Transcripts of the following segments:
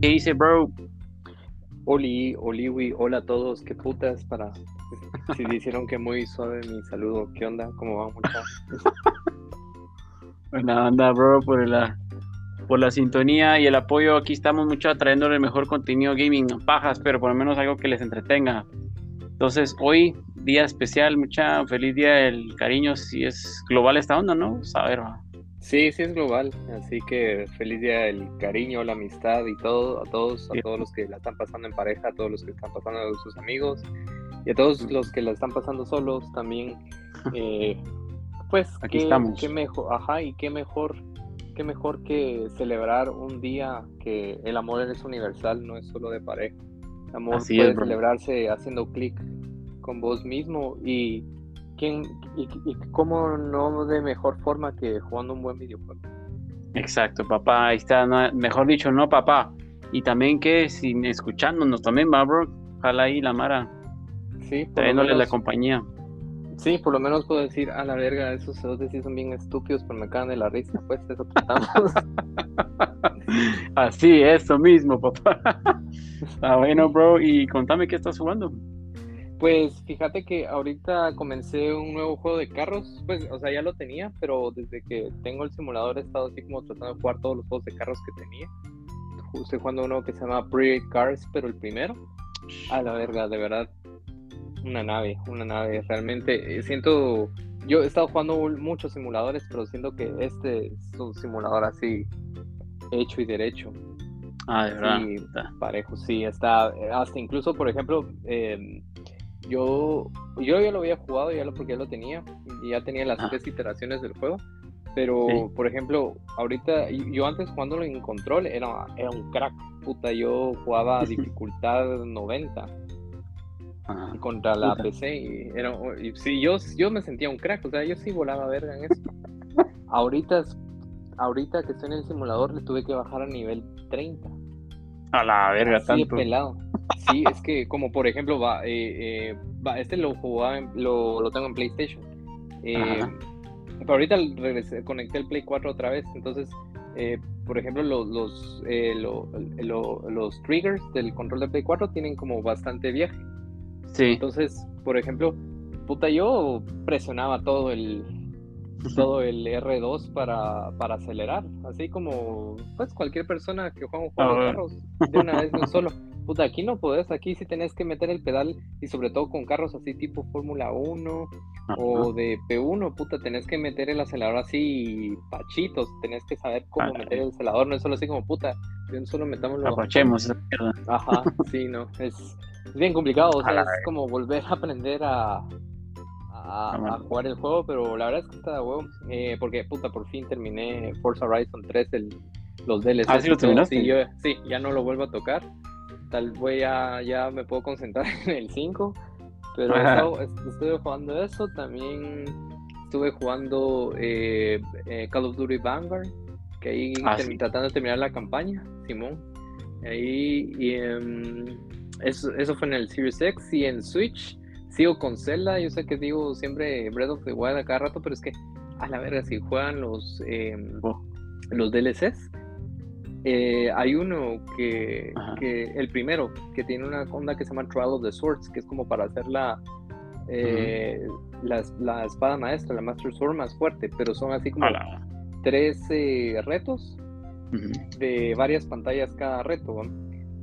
¿Qué dice, bro? Oli, Oliwi, hola a todos, qué putas para... Si dijeron que muy suave mi saludo, ¿qué onda? ¿Cómo va, muchachos? Buena onda, bro, por la, por la sintonía y el apoyo. Aquí estamos mucho trayéndole el mejor contenido gaming, pajas, pero por lo menos algo que les entretenga. Entonces, hoy, día especial, mucha feliz día del cariño, si es global esta onda, ¿no? Saber, va. Sí, sí es global, así que feliz día del cariño, la amistad y todo, a todos, a todos los que la están pasando en pareja, a todos los que están pasando con sus amigos y a todos los que la están pasando solos también. eh, pues Aquí qué, estamos. qué mejor, ajá, y qué mejor, qué mejor que celebrar un día que el amor es universal, no es solo de pareja. El amor Así puede es, celebrarse haciendo clic con vos mismo y quién y, y cómo no de mejor forma que jugando un buen videojuego. Exacto, papá, ahí está, no- mejor dicho, no, papá. Y también que sin escuchándonos también, va, bro. Ojalá ahí la Mara, Sí, trayéndole la compañía. sí, por lo menos puedo decir, a la verga, esos cerotes sí son bien estúpidos, pero me cagan de la risa, pues eso tratamos. Así, eso mismo, papá. Está bueno, bro. Y contame qué estás jugando. Pues fíjate que ahorita comencé un nuevo juego de carros, pues, o sea, ya lo tenía, pero desde que tengo el simulador he estado así como tratando de jugar todos los juegos de carros que tenía. Estoy jugando uno que se llama Pre Cars, pero el primero. A la verga, de verdad. Una nave, una nave. Realmente eh, siento. Yo he estado jugando muchos simuladores, pero siento que este es un simulador así hecho y derecho. Ah, de verdad. Sí, parejo, sí, está, eh, hasta incluso, por ejemplo, eh, yo, yo ya lo había jugado, ya lo, porque ya lo tenía, y ya tenía las Ah. tres iteraciones del juego, pero, Sí. por ejemplo, ahorita, yo antes jugándolo en control, era, era un crack, puta, yo jugaba a dificultad 90 Ajá. contra la Puta. PC, y, era, y sí, yo, yo me sentía un crack, o sea, yo sí volaba verga en eso. ahorita, ahorita que estoy en el simulador, le tuve que bajar a nivel 30. A la verga, Así de tanto. pelado. Sí, es que como por ejemplo, va, eh, eh, va, este lo jugaba, en- lo, lo tengo en PlayStation. Eh, pero ahorita regresé, conecté el Play 4 otra vez, entonces, eh, por ejemplo, lo- los, eh, lo- lo- los triggers del control de Play 4 tienen como bastante viaje. Sí. Entonces, por ejemplo, puta, yo presionaba todo el todo el R2 para, para acelerar, así como pues cualquier persona que juega un juego Ah, de bueno. carros de una vez de un solo. Puta, aquí no podés, aquí sí tenés que meter el pedal y sobre todo con carros así tipo Fórmula 1 o de P1, puta, tenés que meter el acelerador así pachitos, tenés que saber cómo meter el acelerador, no es solo así como puta, de un solo metámoslo. Mierda. Ajá, sí, no, es, es bien complicado, o sea, es como volver a aprender a, a, jugar el juego, pero la verdad es que está de huevo, eh, porque puta, por fin terminé Forza Horizon 3, el, los DLCs. Ah, ¿sí lo terminaste? Sí, yo, sí, ya no lo vuelvo a tocar, tal vez ya, ya me puedo concentrar en el 5, pero estado- estuve jugando eso, también estuve jugando eh, eh, Call of Duty Vanguard, que ahí Ah, sí. tratando de terminar la campaña, Simón. Ahí, y em, eso, eso fue en el Series X y en Switch. Sigo con Zelda, yo sé que digo siempre Breath of the Wild a cada rato, pero es que a la verga, si juegan los, em, Oh. los DLCs, eh, hay uno que, el primero, que tiene una onda que se llama Trial of the Swords, que es como para hacer la, eh, la, la espada maestra, la Master Sword más fuerte, pero son así como A la- 13 retos de varias pantallas cada reto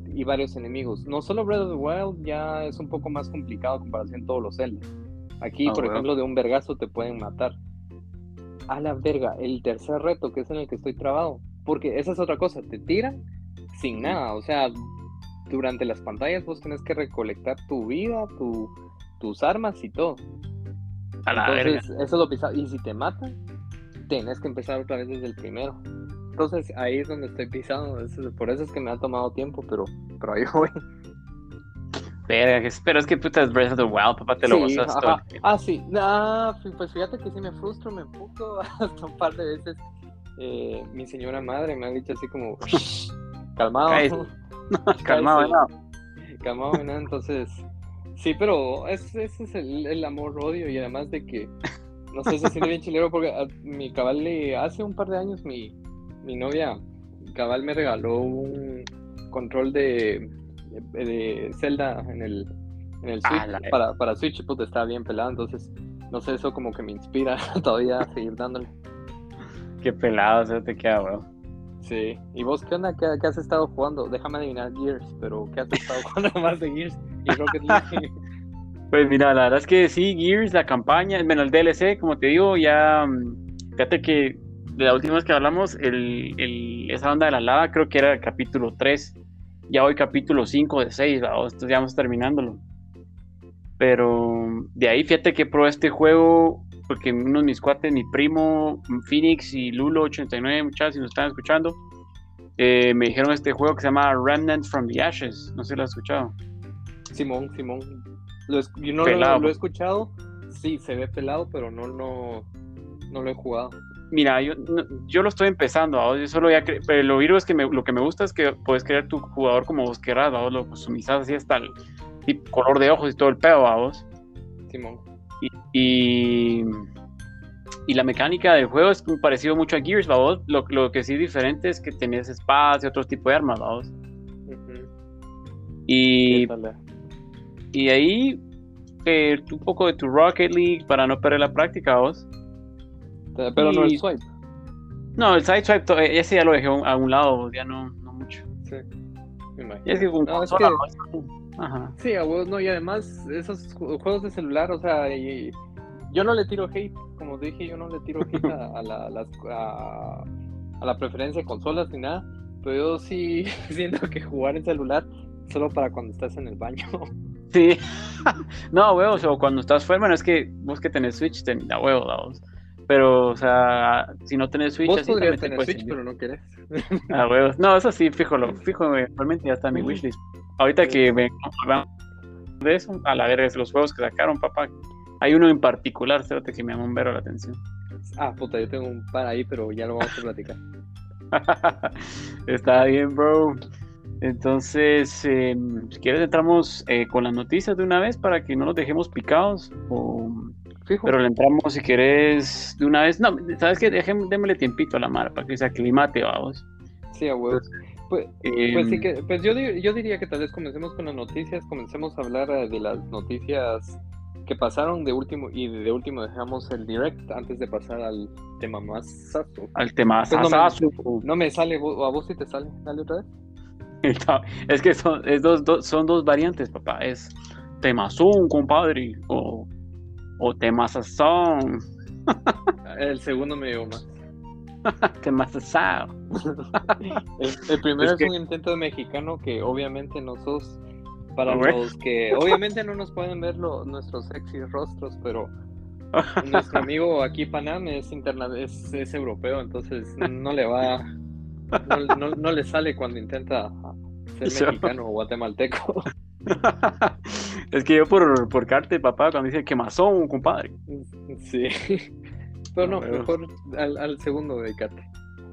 y varios enemigos. No solo Breath of the Wild ya es un poco más complicado en comparación a todos los Zelda. Aquí, Ah, por bueno. ejemplo, de un vergazo te pueden matar. A la verga, el tercer reto, que es en el que estoy trabado. Porque esa es otra cosa, te tiran sin nada. O sea, durante las pantallas vos tenés que recolectar tu vida, tu, tus armas y todo. A la verga. Entonces, eso es lo pisado. Y si te matan, tenés que empezar otra vez desde el primero. Entonces, ahí es donde estoy pisando. Por eso es que me ha tomado tiempo, pero, pero ahí voy. Verga, pero es que puta es Breath of the Wild, papá, te lo Sí, gozas todo. Ah, sí. Ah, pues fíjate que sí me frustro, me emputo hasta un par de veces. Eh, mi señora madre me ha dicho así como, calmado. Calmado, no. Calmado, ¿no? Entonces, sí, pero es- ese es el, el amor-odio y además de que No sé, se siente bien chilero porque a- mi cabal le, hace un par de años mi, mi novia cabal me regaló un control de, de, de Zelda en el, en el Switch Ah, para, para Switch pues estaba bien pelado, entonces no sé, eso como que me inspira todavía a seguir dándole. Qué pelado se te queda, weón. Sí. ¿Y vos qué onda? ¿Qué, qué has estado jugando? Déjame adivinar Gears, pero ¿qué has estado jugando más de Gears y Rocket League? Pues mira, la verdad es que sí, Gears, la campaña, bueno, el DLC, como te digo, ya. mm, Fíjate que de la última vez que hablamos, el, el- esa onda de la lava creo que era el capítulo 3. Ya hoy capítulo 5 de 6, ¿vamos? entonces ya vamos terminándolo. Pero de ahí fíjate que probé este juego porque uno de mis cuates, mi primo Phoenix y Lulo89, muchachos, si nos están escuchando, eh, me dijeron este juego que se llama Remnant from the Ashes. No sé si lo has escuchado. Simón, Simón. Lo es- yo no Pelado. lo, lo he escuchado. Sí, se ve pelado, pero no, no, no lo he jugado. Mira, yo, no- yo lo estoy empezando, ¿va? yo solo ya pero lo virgo es que me- lo que me gusta es que puedes crear tu jugador como vos querrás, ¿va? vos lo customizás así hasta el tipo, color de ojos y todo el pedo, vos. Simón. Y, y la mecánica del juego es parecido mucho a Gears, ¿va? vos. Lo, lo que sí es diferente es que tenés espadas y otro tipo de armas, ¿va? vos. Ujú. Y, ahí eh, un poco de tu Rocket League para no perder la práctica, vos. Pero no el swipe. No, el Sideswipe, to- eh, ese ya lo dejé a un lado, ya no, no mucho. Sí. Me imagino. Ya es que No, es. Ajá. Sí, a huevos, no, y además esos ju- juegos de celular, o sea, y- yo no le tiro hate, como dije, yo no le tiro hate a, a la, las- a- a la preferencia de consolas ni nada, pero yo sí siento que jugar en celular solo para cuando estás en el baño. Sí. no, huevos, o cuando estás fuera, bueno, es que vos que tenés Switch, ten, da huevo. Pero, o sea, si no tenés Switch, Vos así podrías tener Switch, pero no querés. Ah, huevos. No, eso sí, fijo, lo, fijo, eh, realmente ya está en mi wishlist. Ahorita que ven de eso, a la verga, es los juegos que sacaron, papá. Hay uno en particular, espérate, que me llamó un vero la atención. Ah, puta, yo tengo un par ahí, pero ya lo vamos a platicar. Está bien, bro. Entonces, eh, si quieres, entramos eh, con las noticias de una vez para que no nos dejemos picados. O... Fijo. Pero le entramos si querés de una vez. No, ¿sabes qué? Déjeme, démosle tiempito a la mar para que se aclimate, vamos. Sí, a huevos. Pues, Eh, Pues sí que, pues yo, yo diría que tal vez comencemos con las noticias, comencemos a hablar eh, de las noticias que pasaron de último y de último dejamos el direct antes de pasar al tema más sazo. al tema Pues no me-. No me sale, a vos sí te sale, dale otra vez. Es que son, es dos, dos- son dos variantes, papá. Es temazón, compadre. O, o temazazón. El segundo me dio más. Temazazao. El, el primero Es es, que- un intento de mexicano que obviamente no sos para los que obviamente no nos pueden ver lo- nuestros sexy rostros, pero nuestro amigo aquí Panam es interna es, es europeo, entonces no le va no, no- no le sale cuando intenta ser mexicano o guatemalteco. es que yo por, por carte, papá, cuando dice quemazón, compadre. Sí. Pero no, Ah, bueno. mejor al, al segundo dedicate.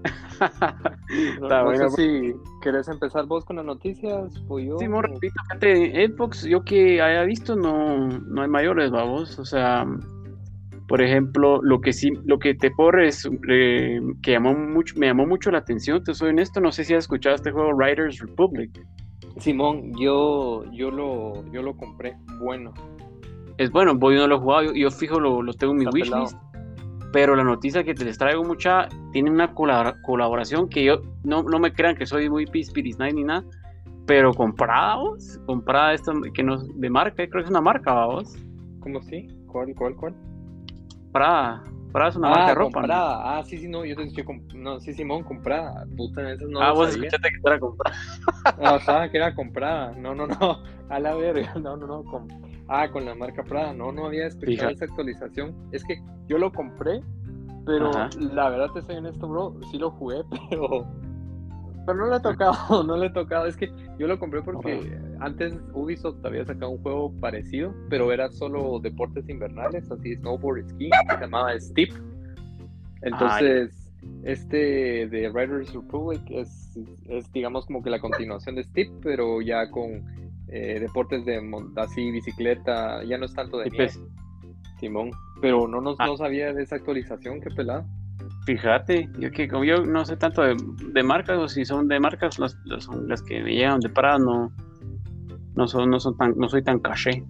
No, no bueno, sé si querés empezar vos con las noticias o yo. Sí, repito, fíjate, Xbox, yo que haya visto, no, no hay mayores, vamos. O sea, por ejemplo, lo que sí, lo que te puedo res- eh, que llamó mucho, me llamó mucho la atención, te soy honesto, no sé si has escuchado este juego Riders Republic. Simón, yo, yo lo, yo lo compré. Bueno. Es bueno, voy no lo he jugado, yo, yo fijo lo, lo tengo en mi wishlist. Pero la noticia que te les traigo mucha, tiene una colabora- colaboración que yo, no, no me crean que soy muy Night ni nada, pero comprada, vos, comprada esta que no, de marca, creo que es una marca, vos. ¿Cómo sí? ¿Cuál, cuál, cuál? Prada. Prada es una marca ah, de ropa. ¿no? comprada. Ah, sí, sí, no, yo te dije, comp- no, sí, Simón, comprada. Puta, esas no ah, vos sabía. escuchaste que era comprada. Ajá, que era comprada. No, no, no. A la verga. No, no, no. con- Ah, con la marca Prada. No, no había escuchado Fija. esa actualización. Es que yo lo compré, pero Ajá. la verdad te soy honesto, bro. Sí lo jugué, pero. Pero no le he tocado, no le he tocado. Es que yo lo compré porque antes Ubisoft había sacado un juego parecido, pero era solo deportes invernales, así snowboard ski, que se llamaba Steep. Entonces, este de Riders Republic es, es, digamos, como que la continuación de Steep, pero ya con eh, deportes de así, bicicleta, ya no es tanto de Y nieve, pues, Simón. Pero no, nos, Ah. no sabía de esa actualización, qué pelado. Fíjate, yo que como yo no sé tanto de, de marcas, o si son de marcas, las, las, son las que me llegan de parada no, no son, no son tan, no soy tan caché.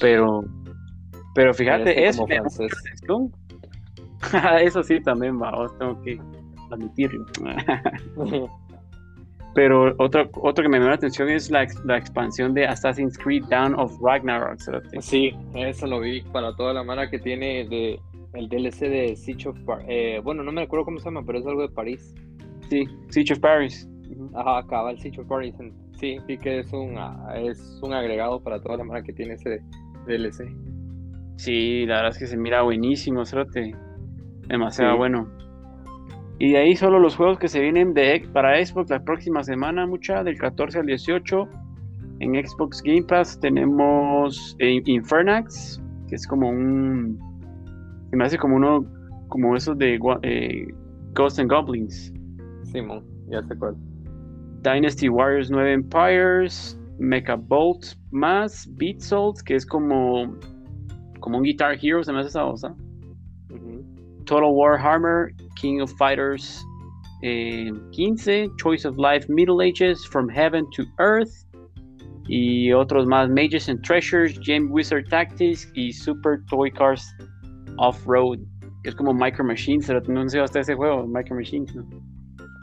Pero, pero fíjate, Parece eso sí también vamos, tengo que admitirlo. Pero otro, otro que me llama la atención es la, la expansión de Assassin's Creed Down of Ragnarok. Sí, eso lo vi para toda la mara que tiene de el DLC de Siege of Par eh, bueno, no me acuerdo cómo se llama, pero es algo de París. Sí, Siege of Paris. Ajá, acaba el Siege of Paris. Sí, sí que es un ah, es un agregado para toda la mara que tiene ese DLC. Sí, la verdad es que se mira buenísimo, cerote. Demasiado Sí. bueno. Y de ahí solo los juegos que se vienen de para Xbox la próxima semana, mucha, del 14 al 18. En Xbox Game Pass tenemos eh, Infernax, que es como un. Se me hace como uno. Como esos de eh, Ghosts and Goblins. Simón, ya sé cuál. Dynasty Warriors 9 Empires, Mecha Bolt más Beat Souls, que es como. Como un Guitar Hero, se me hace esa cosa. Ujú. Total War Hammer, King of Fighters eh, 15, Choice of Life Middle Ages, From Heaven to Earth, y otros más, Mages and Treasures, Game Wizard Tactics y Super Toy Cars Off-Road, que es como Micro Machines, pero no sé hasta ese juego, Micro Machines, ¿no?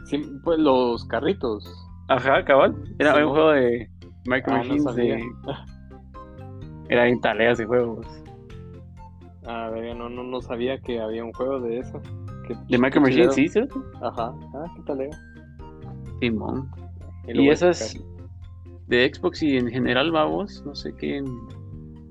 Sí, pues los carritos. Ajá, cabal, era Sí, un juego de Micro Ah, Machines, de- era bien talea ese juego, pues. A ver, no, no, no sabía que había un juego de eso. De Micro qué Machines, sí, ¿cierto? Ajá, ah, qué tal? Simón. Y a esas de Xbox y en general, vamos, no sé qué.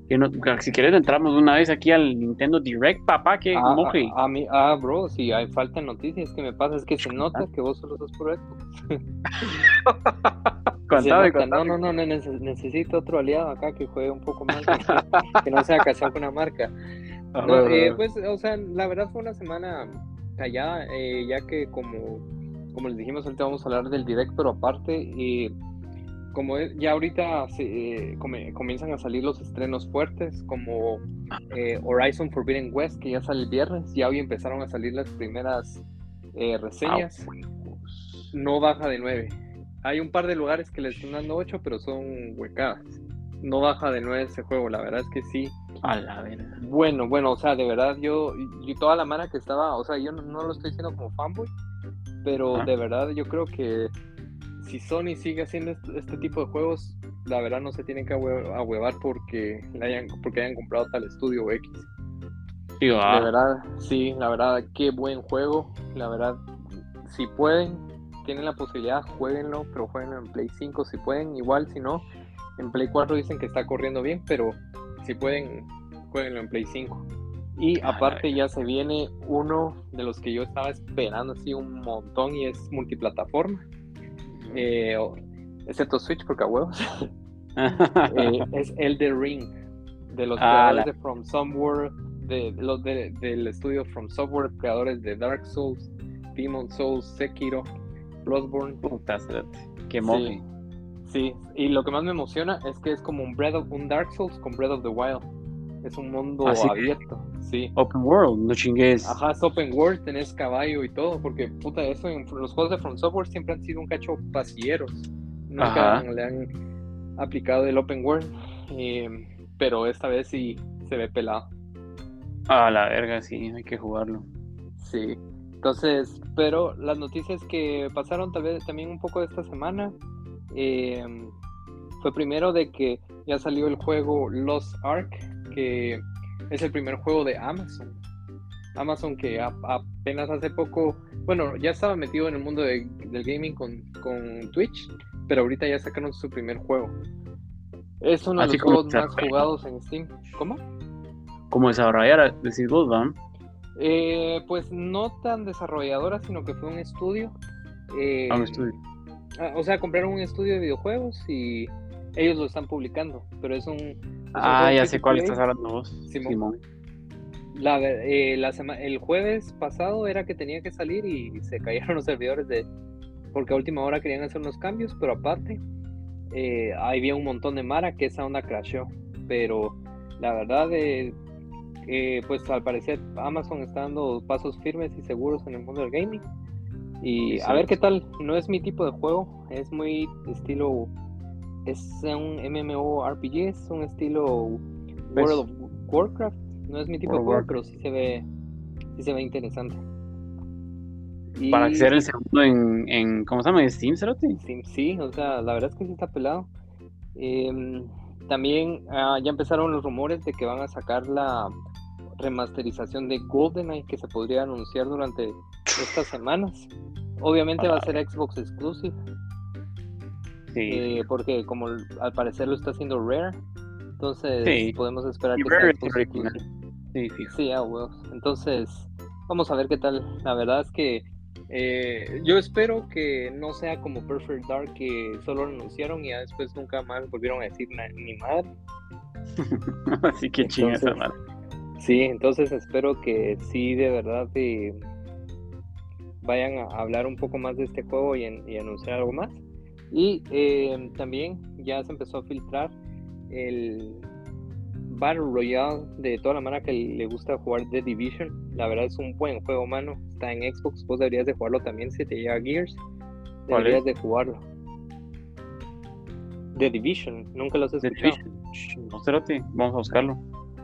que no- si quieres, entramos una vez aquí al Nintendo Direct, papá, que Ah, moje. a, a mí, ah, bro, si hay falta de noticias, que me pasa es que se nota que vos solo sos por Xbox. Contame, nota, contame. No, no, no, nece- necesito otro aliado acá que juegue un poco más, que, que no sea casado con una marca. No, eh, pues, o sea, la verdad fue una semana callada, eh, ya que como, como les dijimos, ahorita vamos a hablar del direct, pero aparte, eh, como ya ahorita se, eh, comienzan a salir los estrenos fuertes, como eh, Horizon Forbidden West, que ya sale el viernes, ya hoy empezaron a salir las primeras eh, reseñas, Ah, no baja de 9. Hay un par de lugares que le están dando 8, pero son huecadas. No baja de 9 ese juego, la verdad es que sí. A la verga. Bueno, bueno, o sea, de verdad yo, y toda la mara que estaba, o sea, yo no, no lo estoy diciendo como fanboy, pero Ah. de verdad yo creo que si Sony sigue haciendo este, este tipo de juegos, la verdad no se tienen que ahue- ahuevar porque, le hayan, porque hayan comprado tal estudio X. Digo, ah, De verdad, sí, la verdad, qué buen juego, la verdad, si pueden, tienen la posibilidad, jueguenlo, pero jueguenlo en Play 5 si pueden, igual si no, en Play 4 dicen que está corriendo bien, pero si pueden, jueguenlo en Play 5. Y Ah, aparte ya se viene uno de los que yo estaba esperando así un montón y es multiplataforma, eh, excepto Switch porque a huevos, eh, es Elder Ring, de los Ah, creadores la- de From Somewhere, de, de los de- del estudio From Software, creadores de Dark Souls, Demon Souls, Sekiro, Bloodborne. Puta, Qué Sí. Sí, y lo que más me emociona es que es como un Breath of, un Dark Souls con Breath of the Wild. Es un mundo Así que- abierto, sí. Open World, no chingues. Ajá, es open world, tenés caballo y todo, porque puta, eso en los juegos de From Software siempre han sido un cacho pasilleros. Nunca Ajá. le han aplicado el open world, eh, pero esta vez sí se ve pelado. A la verga, sí, hay que jugarlo. Sí. Entonces, pero las noticias que pasaron tal vez también un poco de esta semana eh, fue primero de que ya salió el juego Lost Ark, que es el primer juego de Amazon. Amazon que a- apenas hace poco, bueno, ya estaba metido en el mundo de- del gaming con, con Twitch, pero ahorita ya sacaron su primer juego. Es uno de los juegos más jugados en Steam. ¿Cómo? Como desarrollar, decís vos. Eh, pues no tan desarrolladora, sino que fue un estudio. eh, A un estudio. Ah, O sea, compraron un estudio de videojuegos y ellos lo están publicando, pero es un... es Ah, ya sé cuál estás hablando vos. Simón. Simón. La, eh, la sema- el jueves pasado era que tenía que salir y se cayeron los servidores de... Porque a última hora querían hacer unos cambios, pero aparte eh, había un montón de Mara que esa onda crashó. Pero la verdad, eh, eh, pues al parecer Amazon está dando pasos firmes y seguros en el mundo del gaming. Y a ver qué tal, no es mi tipo de juego, es muy estilo, es un MMORPG, es un estilo World of Warcraft, no es mi tipo de juego, pero sí se ve, sí se ve interesante. Para ser el segundo en, en ¿cómo se llama? ¿Steam, Cerote? Steam, sí, o sea, la verdad es que sí está pelado. Em, también ah, ya empezaron los rumores de que van a sacar la remasterización de GoldenEye que se podría anunciar durante estas semanas. Obviamente va a ser Xbox Exclusive. Sí. Eh, porque como al parecer lo está haciendo Rare, entonces podemos esperar que sea Xbox Sí, sí, ah, Entonces, vamos a ver qué tal. La verdad es que eh, yo espero que no sea como Perfect Dark que solo lo anunciaron y ya después nunca más volvieron a decir ni madre. Así que chinga esa madre. Sí, entonces espero que sí de verdad eh, vayan a hablar un poco más de este juego y, anunciar algo más. Y eh, también ya se empezó a filtrar el, Battle Royale de toda la mano que le gusta jugar The Division. La verdad es un buen juego, mano. Está en Xbox. Vos deberías de jugarlo también si te llega Gears. Deberías de jugarlo. The Division. Nunca lo has escuchado. No Vamos a buscarlo.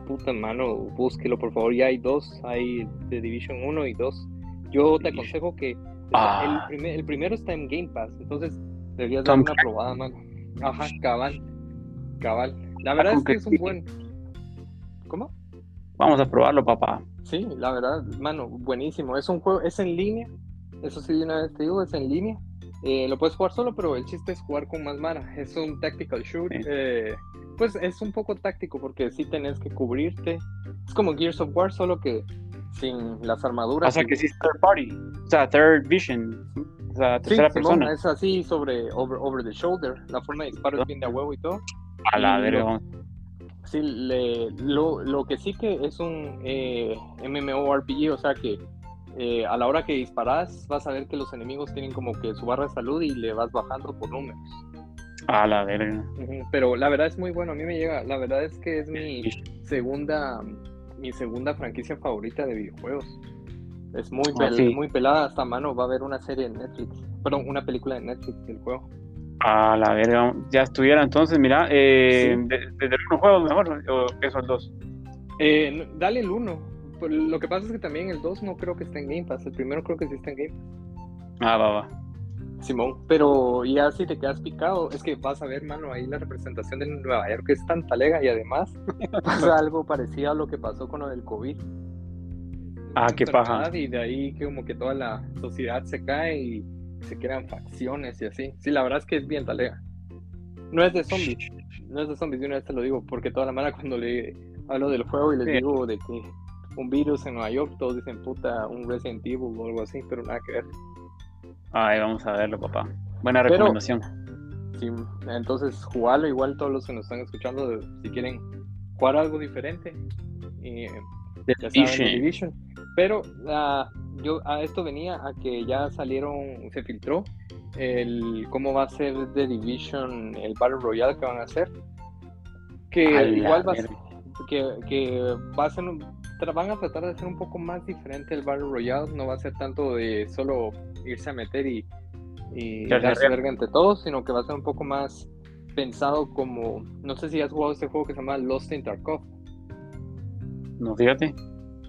Puta mano, búsquelo por favor. Ya hay dos. Hay The Division 1 y 2. Yo te aconsejo que ah. el, primero está en Game Pass. Entonces deberías dar una probada, mano. Ajá, cabal. Cabal. La verdad es que es un buen ¿Cómo? Vamos a probarlo, papá. Sí, la verdad, mano, buenísimo. Es un juego, es en línea. Eso sí, una vez te digo, es en línea. Eh, lo puedes jugar solo, pero el chiste es jugar con más mana. Es un tactical shoot. Eh, pues es un poco táctico porque sí tenés que cubrirte. Es como Gears of War, solo que sin las armaduras. O sea, que sí es third party. O sea, third vision. O sea, tercera persona. es así sobre over, over the shoulder. La forma de disparo es bien de huevo y todo. A la verga. Sí, le, lo, que sí que es un eh, MMORPG, o sea que eh, a la hora que disparas vas a ver que los enemigos tienen como que su barra de salud y le vas bajando por números. A la verga. Pero la verdad es muy bueno, a mí me llega, la verdad es que es mi segunda, mi segunda franquicia favorita de videojuegos. Es muy, ah, muy pelada hasta mano, va a haber una serie en Netflix, perdón, una película de Netflix del juego. A la verga, ya estuviera entonces, mira, eh, ¿desde el uno juego mejor o eso el 2? Eh, dale el 1. Lo que pasa es que también el 2 no creo que esté en Game Pass, el primero creo que sí está en Game Pass. Ah, va, va. Simón, pero ya si te quedas picado, es que vas a ver, mano, ahí la representación de Nueva York es tan talega y además pasa algo parecido a lo que pasó con lo del COVID. Ah, qué paja. Y de ahí que como que toda la sociedad se cae y se crean facciones y así. Sí, la verdad es que es bien talega. No es de zombies, no es de zombies, de una vez te lo digo, porque toda la mano cuando le hablo del juego y les digo de que un virus en Nueva York, todos dicen puta, un Resident Evil o algo así, pero nada que ver. Ay, vamos a verlo, papá. Buena recomendación. sí, entonces jugarlo igual todos los que nos están escuchando, si quieren jugar algo diferente. Y, ya Division. Pero la yo a esto venía a que ya salieron, se filtró el cómo va a ser The Division, el Battle Royale que van a hacer. Que igual va a ser, que, que va a ser van a tratar de hacer un poco más diferente el Battle Royale, no va a ser tanto de solo irse a meter y, y darse verga entre todos, sino que va a ser un poco más pensado como, no sé si has jugado este juego que se llama Lost in Tarkov. No, fíjate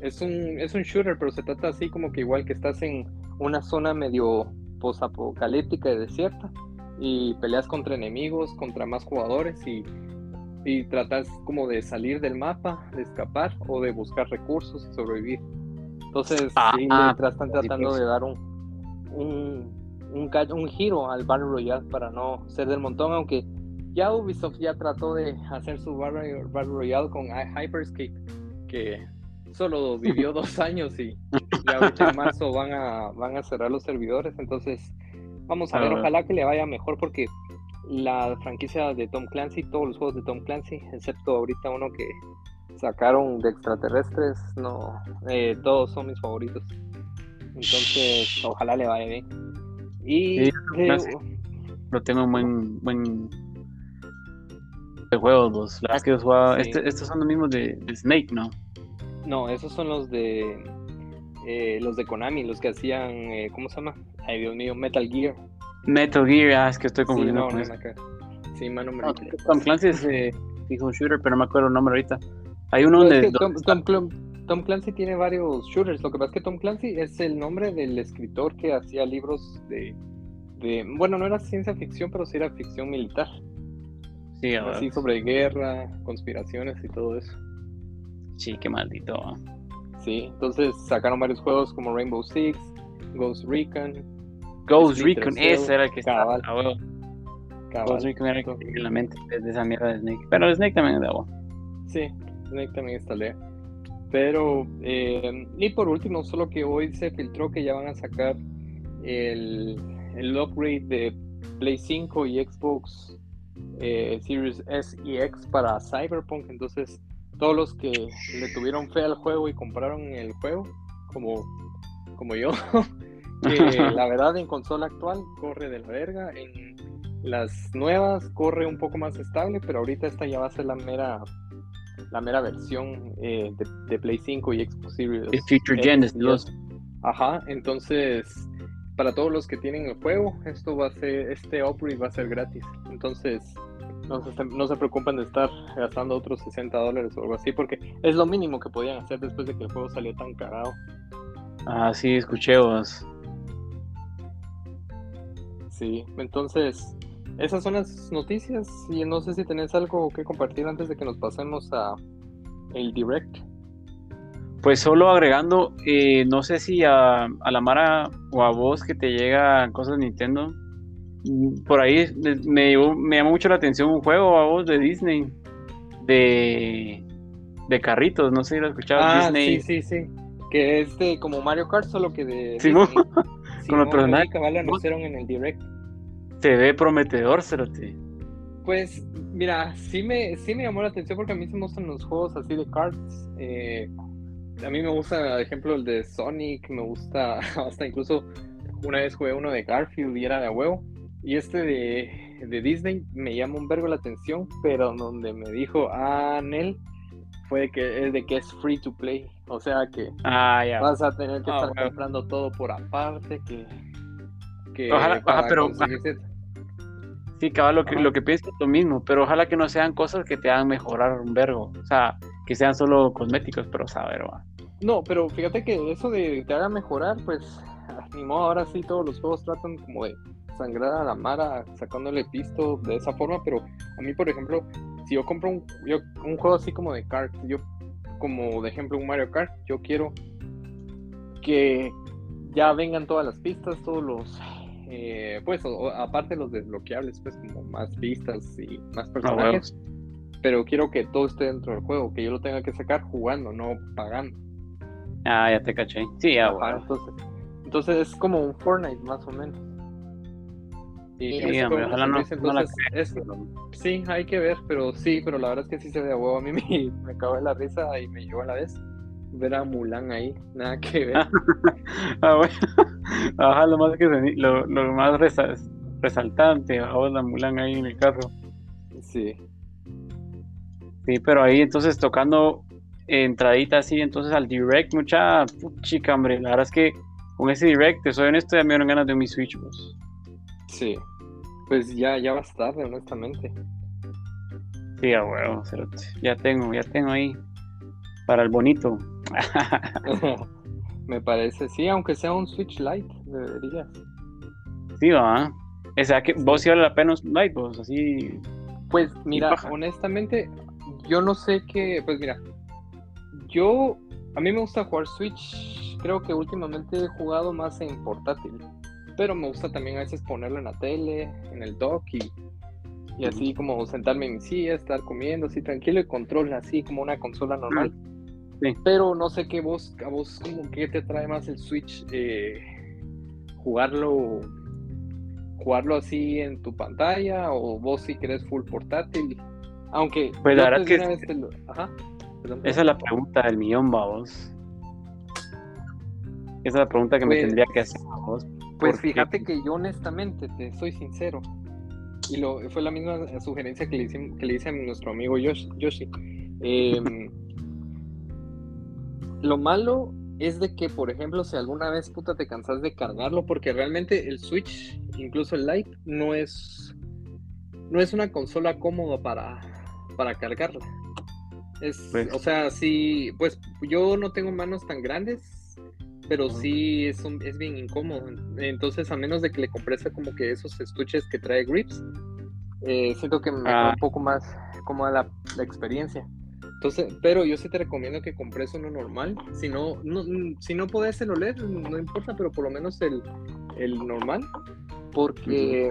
es un, es un shooter, pero se trata así como que igual que estás en una zona medio posapocalíptica y desierta y peleas contra enemigos, contra más jugadores y, y tratas como de salir del mapa, de escapar o de buscar recursos y sobrevivir. Entonces, ah, sí, ah, están tratando pues. de dar un, un, un, giro al Battle Royale para no ser del montón, aunque ya Ubisoft ya trató de hacer su Battle, Royale con Hyperscape, que solo vivió dos años y ya en marzo van a, van a cerrar los servidores. Entonces, vamos a ver, ojalá que le vaya mejor porque la franquicia de Tom Clancy, todos los juegos de Tom Clancy, excepto ahorita uno que sacaron de extraterrestres, no, eh, todos son mis favoritos. Entonces, ojalá le vaya bien. Y lo tengo un buen, buen de juegos, los, que este, estos son los mismos de Snake, ¿no? No, esos son los de eh, los de Konami, los que hacían, eh, ¿cómo se llama? Ay, Dios mío, Metal Gear. Metal Gear, ah, es que estoy Sí, confundiendo no, con no, eso. acá. Sí, mano, me No, Tom Clancy es eh, fijo un shooter, pero no me acuerdo el nombre ahorita. Hay uno es donde... que Tom, Tom Clan- Tom Clancy tiene varios shooters. Lo que pasa es que Tom Clancy es el nombre del escritor que hacía libros de, de bueno, no era ciencia ficción, pero sí era ficción militar. Sí. Así sobre guerra, conspiraciones y todo eso. sí, qué maldito. ah. Sí, entonces sacaron varios juegos como Rainbow Six, Ghost Recon, Ghost Recon, ese era el que estaba. cabal. Cabal. Ghost Recon era el que tenía en la mente de esa mierda de Snake. Pero Snake también es de agua. Sí, Snake también está lea. Pero, eh, y por último, solo que hoy se filtró que ya van a sacar el, el upgrade de Play 5 y Xbox eh, Series S y X para Cyberpunk. Entonces, todos los que le tuvieron fe al juego y compraron el juego, como, como yo, que la verdad en consola actual corre de la verga. En las nuevas corre un poco más estable, pero ahorita esta ya va a ser la mera la mera versión eh, de, de Play 5 y Xbox Series. El Future Gen es. Ajá, entonces para todos los que tienen el juego, esto va a ser, este upgrade va a ser gratis. Entonces, no se, no se preocupen de estar gastando otros 60 dólares o algo así, porque es lo mínimo que podían hacer después de que el juego salió tan cagado. Ah, sí, escuché vos. Sí, entonces, esas son las noticias y no sé si tenés algo que compartir antes de que nos pasemos a el direct. Pues solo agregando, eh, no sé si a, a la Mara o a vos que te llegan cosas de Nintendo, mm, por ahí me, me, llamó mucho la atención un juego a vos de Disney, de, de carritos, no sé si lo escuchabas, Ah, Disney. sí, sí, sí. Que es de como Mario Kart, solo que de. Simón. Disney. Con personajes. ahí cabal lo anunciaron en el direct. Se ve prometedor, cerote. Pues, mira, sí me, sí me llamó la atención porque a mí sí me gustan los juegos así de cards. Eh, a mí me gusta, por ejemplo, el de Sonic, me gusta, hasta incluso una vez jugué uno de Garfield y era de huevo. Y este de, de Disney me llama un vergo la atención, pero donde me dijo, ah, Nel, fue que es de que es free to play. O sea que Ah, ya. vas a tener que Ah, estar bueno. comprando todo por aparte, que... que Ojalá- pero- Sí, cabal, lo que, Ajá. lo que pienso es lo mismo, pero ojalá que no sean cosas que te hagan mejorar un vergo. O sea, que sean solo cosméticos, pero saber, va. No, pero fíjate que eso de te haga mejorar, pues ni modo, ahora sí todos los juegos tratan como de sangrar a la Mara sacándole pisto de esa forma, pero a mí, por ejemplo, si yo compro un, yo- un juego así como de kart, yo como de ejemplo un Mario Kart, yo quiero que ya vengan todas las pistas, todos los, eh, pues o- aparte los desbloqueables, pues como más pistas y más Ah, personajes, pero quiero que todo esté dentro del juego, que yo lo tenga que sacar jugando, no pagando. Ah, ya te caché. Sí, ya, bueno. entonces, entonces es como un Fortnite más o menos. Y Sí, ese hombre, juego ojalá no, servicio, no la entonces, es- sí, hay que ver, pero sí, pero la verdad es que sí se ve a huevo. A mí me, me de la risa y me llegó a la vez ver a Mulan ahí, nada que ver. Ah, bueno. Ajá, lo más, que se- lo, lo más resa- resaltante, ahora la Mulan ahí en el carro. Sí, Sí, pero ahí entonces tocando entradita así, entonces al direct, mucha chica, hombre. La verdad es que con ese direct, te soy honesto, ya me dieron ganas de mi Switch, pues. sí. Pues ya, ya vas tarde, honestamente. Sí, a huevo. Ya tengo, ya tengo ahí. Para el bonito. me parece, sí, aunque sea un Switch Lite, deberías. Sí, va. O sea, que vos sí vale la pena un Lite, pues así. Pues mira, honestamente, yo no sé qué, pues mira, yo, a mí me gusta jugar Switch, creo que últimamente he jugado más en portátil, pero me gusta también a veces ponerlo en la tele, en el dock y, y así como sentarme en mi silla, estar comiendo así tranquilo y control así como una consola normal. Sí. Pero no sé qué vos, a vos como que te trae más el Switch, eh, jugarlo jugarlo así en tu pantalla o vos si querés full portátil. Aunque Pues la verdad pues que es- lo- Ajá. perdón, Esa es la pregunta del millón, vos. Esa es la pregunta que me Pues- tendría que hacer a vos. Pues fíjate que yo honestamente, te soy sincero, y lo, fue la misma sugerencia que le, hice, que le hice a nuestro amigo Yoshi. Yoshi. Em, lo malo es de que, por ejemplo, si alguna vez puta te cansas de cargarlo, porque realmente el Switch, incluso el Lite, no es no es una consola cómoda para, para cargarla. Es, Pues- o sea, sí, pues yo no tengo manos tan grandes, pero sí es, un- es bien incómodo. Entonces, a menos de que le comprese como que esos estuches que trae grips, eh, siento que me Ah. un poco más cómoda la, la experiencia. Entonces, pero yo sí te recomiendo que compres uno normal. Si no, no, si no puedes el OLED, no importa, pero por lo menos el, el normal. Porque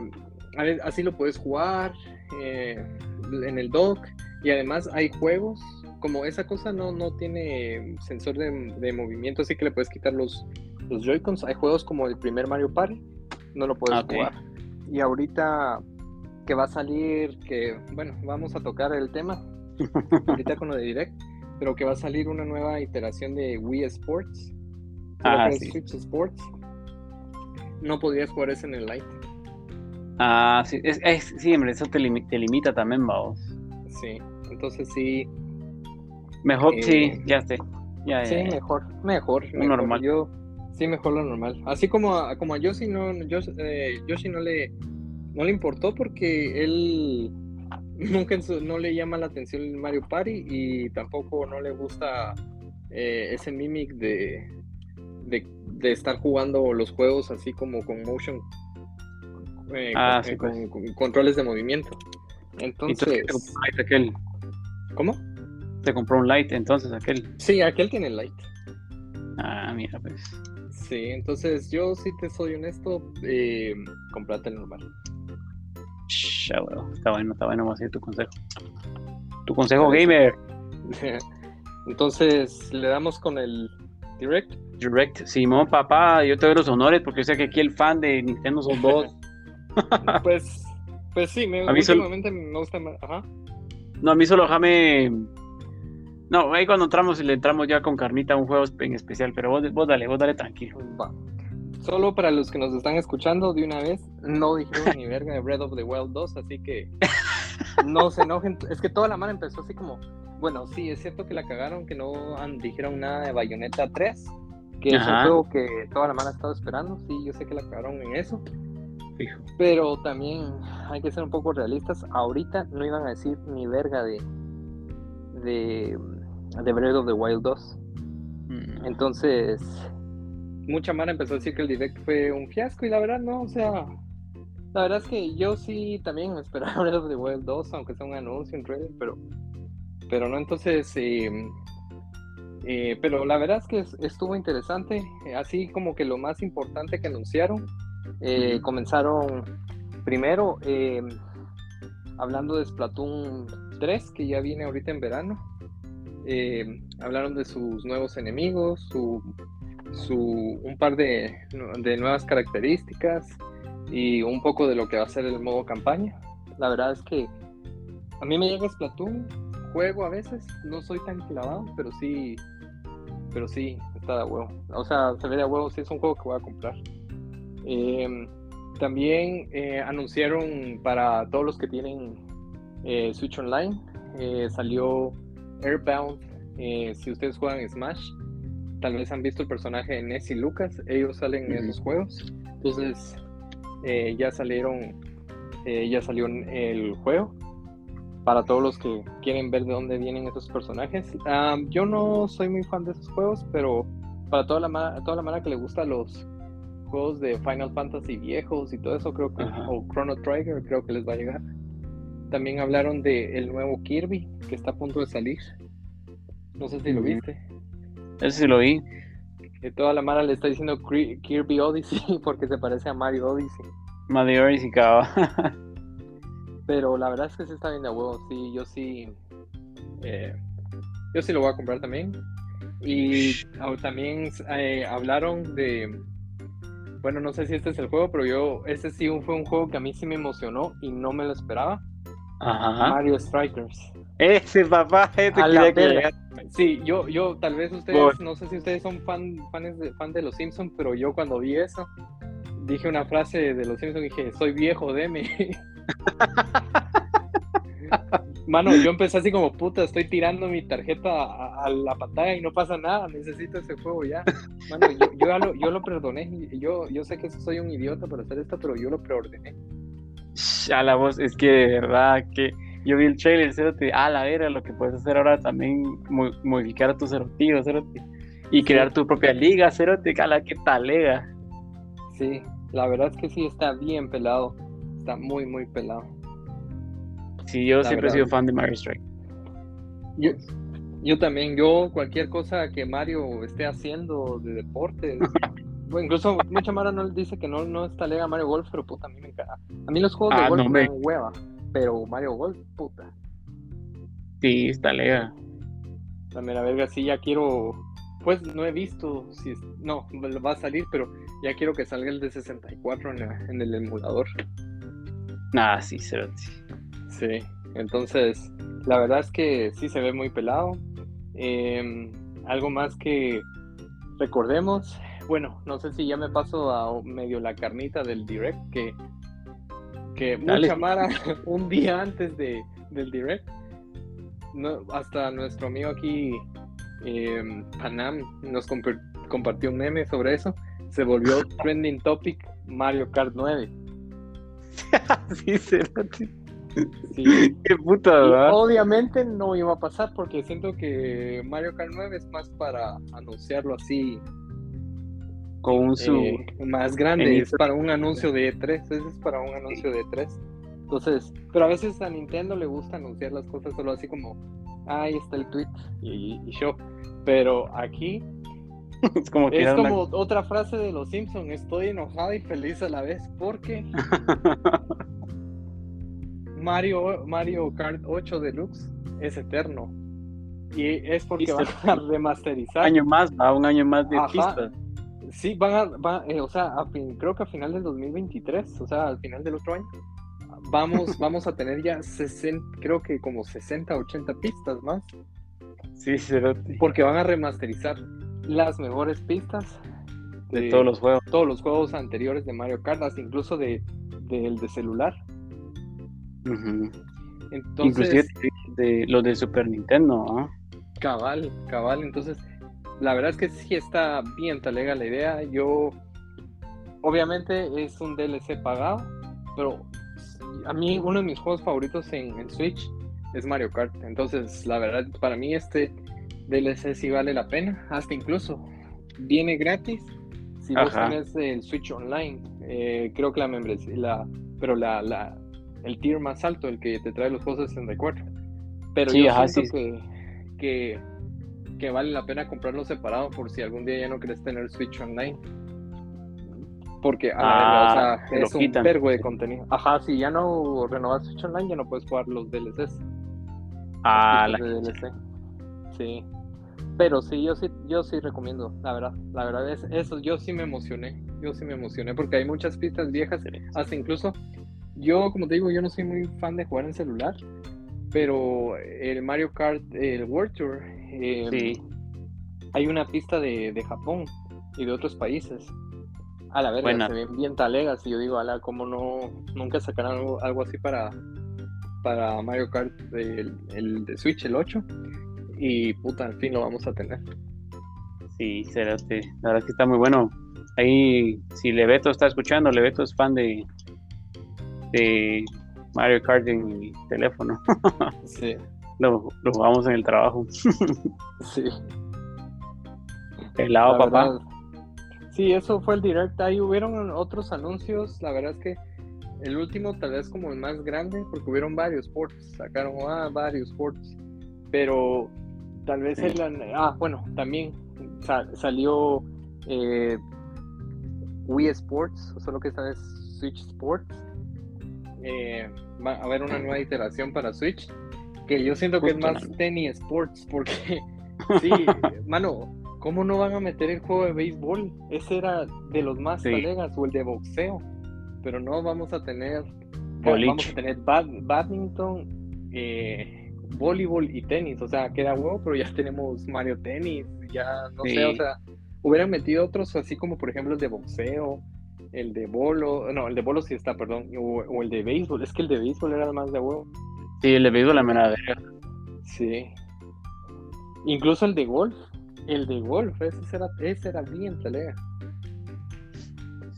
a así lo puedes jugar eh, en el dock. Y además hay juegos. Como esa cosa no, no tiene sensor de, de movimiento, así que le puedes quitar los, los Joy-Cons. Hay juegos como el primer Mario Party, no lo puedes Ok. jugar. Y ahorita que va a salir, que bueno, vamos a tocar el tema ahorita con lo de Direct, pero que va a salir una nueva iteración de Wii Sports, Ah, sí. Switch Sports. No podrías jugar ese en el Lite. Ah, sí, es, es- sí, hombre, eso te, te limita también, vamos. Sí, entonces sí, Mejor, Eh, sí, ya esté. Ya, sí, ya, ya. mejor, mejor, mejor. normal. Yo, sí, mejor lo normal. Así como a, como a Yoshi no, Yoshi, eh, Yoshi no le, no le importó porque él nunca no le llama la atención el Mario Party y tampoco no le gusta eh, ese mimic de, de, de estar jugando los juegos así como con motion eh, Ah, con, sí, eh, pues. con- con controles de movimiento. Entonces, Entonces. ¿cómo? Te compró un light, entonces aquel. Sí, aquel tiene light. Ah, mira, pues. Sí, entonces yo si te soy honesto, eh, comprate el normal. Ah, bueno, Está bueno, está bueno, vamos a seguir tu consejo. Tu consejo gamer. entonces le damos con el direct. Direct. Simón, papá, yo te doy los honores porque sé que aquí el fan de Nintendo son dos. Pues, pues sí, me, A mí solo- últimamente me gusta más. Ajá. No, a mí solo déjame. No, ahí cuando entramos y le entramos ya con carnita a un juego en especial, pero vos, vos dale, vos dale tranquilo. Va. Solo para los que nos están escuchando de una vez, no dijeron ni verga de Breath of the Wild 2, así que no se enojen. Es que toda la mano empezó así como, bueno, sí, es cierto que la cagaron, que no han- dijeron nada de Bayonetta 3, que es un juego que toda la mano ha estado esperando, sí, yo sé que la cagaron en eso, Fijo. pero también hay que ser un poco realistas. Ahorita no iban a decir ni verga de, de, de Breath of the Wild 2. Mm, Entonces, mucha mara empezó a decir que el direct fue un fiasco y la verdad no, o sea, la verdad es que yo sí también esperaba Breath of the Wild 2, aunque sea un anuncio, un trailer, pero, pero no, entonces, eh, eh, pero la verdad es que es- estuvo interesante, eh, así como que lo más importante que anunciaron, eh, comenzaron primero eh, hablando de Splatoon 3, que ya viene ahorita en verano. Eh, hablaron de sus nuevos enemigos, su, su, un par de, de nuevas características y un poco de lo que va a ser el modo campaña. La verdad es que a mí me llega Splatoon, juego a veces, no soy tan clavado, pero sí, pero sí, está de huevo. O sea, se ve de huevo, sí es un juego que voy a comprar. Eh, también eh, anunciaron para todos los que tienen Switch Online, salió Airbound. eh, si ustedes juegan Smash, tal vez han visto el personaje de Ness y Lucas, ellos salen en esos juegos. Entonces, eh, ya salieron, eh, ya salió el juego. Para todos los que quieren ver de dónde vienen esos personajes. Ah, yo no soy muy fan de esos juegos, pero para toda la, toda la manera que le gusta los juegos de Final Fantasy viejos y todo eso, creo que, Ajá. o Chrono Trigger, creo que les va a llegar. También hablaron de el nuevo Kirby que está a punto de salir. No sé si lo Ujú. viste. Ese sí lo vi. Que toda la mara le está diciendo Kirby Odyssey porque se parece a Mario Odyssey. Mario y Cava. Pero la verdad es que sí está bien de huevo. Sí, yo sí. eh, yo sí lo voy a comprar también. Y también eh, hablaron de. Bueno, no sé si este es el juego, pero yo. Este sí fue un juego que a mí sí me emocionó y no me lo esperaba. Ajá. Mario Strikers. Ese papá, ese A la que. Sí, yo, yo, tal vez ustedes, Por- no sé si ustedes son fan, fans de, fan de los Simpsons, pero yo cuando vi eso, dije una frase de los Simpsons, dije, soy viejo, deme. Mano, yo empecé así como puta, estoy tirando mi tarjeta a, la pantalla y no pasa nada, necesito ese juego ya. Mano, yo, yo, lo, yo lo perdoné, yo, yo sé que soy un idiota para hacer esto, pero yo lo preordené. A la voz, es que de verdad que yo vi el trailer, Cerote, a la vera, lo que puedes hacer ahora también, modificar tus tío, Cerote, y crear tu propia liga, Cerote, cala, qué talega. Sí, la verdad es que sí, está bien pelado, está muy, muy pelado. Sí, yo siempre he sido fan de Mario Strike. Yo, yo también, yo cualquier cosa que Mario esté haciendo de deporte, bueno, incluso mucha Mara no dice que no, no está lega Mario Golf, pero puta, a mí me encanta. A mí los juegos de ah, golf me dan hueva, pero Mario Golf, puta. Sí, está lega. La mera verga, sí, ya quiero, pues no he visto si, no, va a salir, pero ya quiero que salga el de 64 en, en el emulador. Ah, sí, sí. Sí, entonces la verdad es que sí se ve muy pelado. Em, algo más que recordemos, bueno, no sé si ya me paso a medio la carnita del direct, que, que mucha Mara un día antes de, del direct, no, hasta nuestro amigo aquí, eh, Panam, nos compartió un meme sobre eso, se volvió trending topic Mario Kart 9. sí, sí. Sí. Qué puta, ¿verdad? Obviamente no iba a pasar porque siento que Mario Kart 9 es más para anunciarlo así. Con un su. Eh, más grande, es para un anuncio de E3. es para un anuncio de E3. Entonces, pero a veces a Nintendo le gusta anunciar las cosas solo así como, ahí está el tweet y, show. Pero aquí es como, es como otra frase de los Simpsons, estoy enojado y feliz a la vez porque Mario, Mario Kart 8 Deluxe es eterno. Y es porque van a remasterizar. Un año más, a un año más de pistas. Sí, van a, eh, o sea, creo que a final del 2023, o sea, al final del otro año, vamos, vamos a tener ya 60, creo que como 60, 80 pistas más. Sí, sí, Porque van a remasterizar las mejores pistas de, todos los juegos. Todos los juegos anteriores de Mario Kart, incluso de, del de celular. Inclusive de, los de Super Nintendo, Cabal, cabal. Entonces, la verdad es que sí está bien talega la idea. Yo, obviamente, es un DLC pagado, pero a mí uno de mis juegos favoritos en, el Switch es Mario Kart. Entonces, la verdad, para mí este DLC sí vale la pena. Hasta incluso viene gratis si vos tenés el Switch Online. Eh, creo que la membresía, la, pero la, la, el tier más alto, el que te trae los juegos de 64. Pero yo siento que, que, vale la pena comprarlo separado por si algún día ya no quieres tener Switch Online. Porque ah, es un vergo de contenido. Ajá, si ya no renovas Switch Online, ya no puedes jugar los DLCs. Ah, la DLC. Sí. Pero sí, yo sí, yo sí recomiendo, la verdad. La verdad es eso, yo sí me emocioné. Yo sí me emocioné porque hay muchas pistas viejas, hasta incluso yo, como te digo, yo no soy muy fan de jugar en celular, pero el Mario Kart, el World Tour, em, hay una pista de, Japón y de otros países. A la verga, se ven bien talegas y yo digo, ala, ¿cómo no, nunca sacarán algo, así para, para Mario Kart, el, de Switch, el 8? Y puta, al fin lo vamos a tener. Sí, será, la verdad es que está muy bueno. Ahí, si Leveto está escuchando, Leveto es fan de, de Mario Kart en mi teléfono. sí. Lo, lo, jugamos en el trabajo. sí. El lado papá. sí, eso fue el direct. Ahí hubieron otros anuncios. La verdad es que el último tal vez como el más grande, porque hubieron varios ports. Sacaron ah, varios ports. Pero tal vez el. Ah, bueno, también salió eh, Wii Sports, solo que esta vez Switch Sports eh, va a haber una nueva iteración para Switch, que yo siento que es más tenis sports, porque sí, mano, ¿cómo no van a meter el juego de béisbol? Ese era de los más sí. o el de boxeo, pero no vamos a tener, vamos a tener badminton, eh, voleibol y tenis, o sea, queda huevo, pero ya tenemos Mario Tenis, ya no sé, o sea, hubieran metido otros así como por ejemplo el de boxeo, el de bolo, no, el de bolo sí está, perdón, o, el de béisbol, es que el de béisbol era más de huevo. Sí, el de béisbol la mera verga. Sí. Incluso el de golf. El de golf, ese era, ese era bien pelea.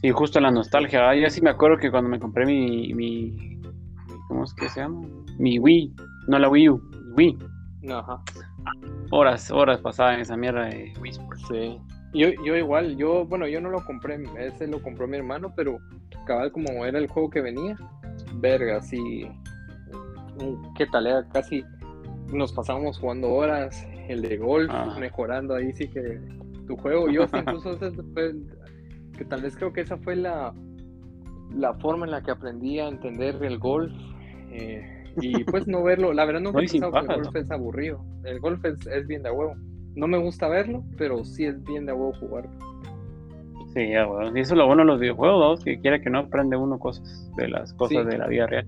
Sí, justo la nostalgia. Ah, ya sí me acuerdo que cuando me compré mi, mi. ¿Cómo es que se llama? Mi Wii. No la Wii U. Wii. Ajá. Horas, horas pasaba en esa mierda de Wii Sports. Sí. Yo, yo igual, yo, bueno, yo no lo compré, ese lo compró mi hermano, pero cabal como era el juego que venía, verga, sí, qué tal, era casi nos pasábamos jugando horas, el de golf, Ah. mejorando ahí sí que tu juego, yo incluso fue- que tal vez creo que esa fue la, la forma en la que aprendí a entender el golf, eh, y pues no verlo, la verdad no No, he y sin pensado que el golf es aburrido, el golf es, es bien de huevo, no me gusta verlo, pero sí es bien de huevo jugarlo. Sí, ya, weón. Y eso es lo bueno de los videojuegos, que quiera que no aprende uno cosas de las cosas Sí. de la vida real.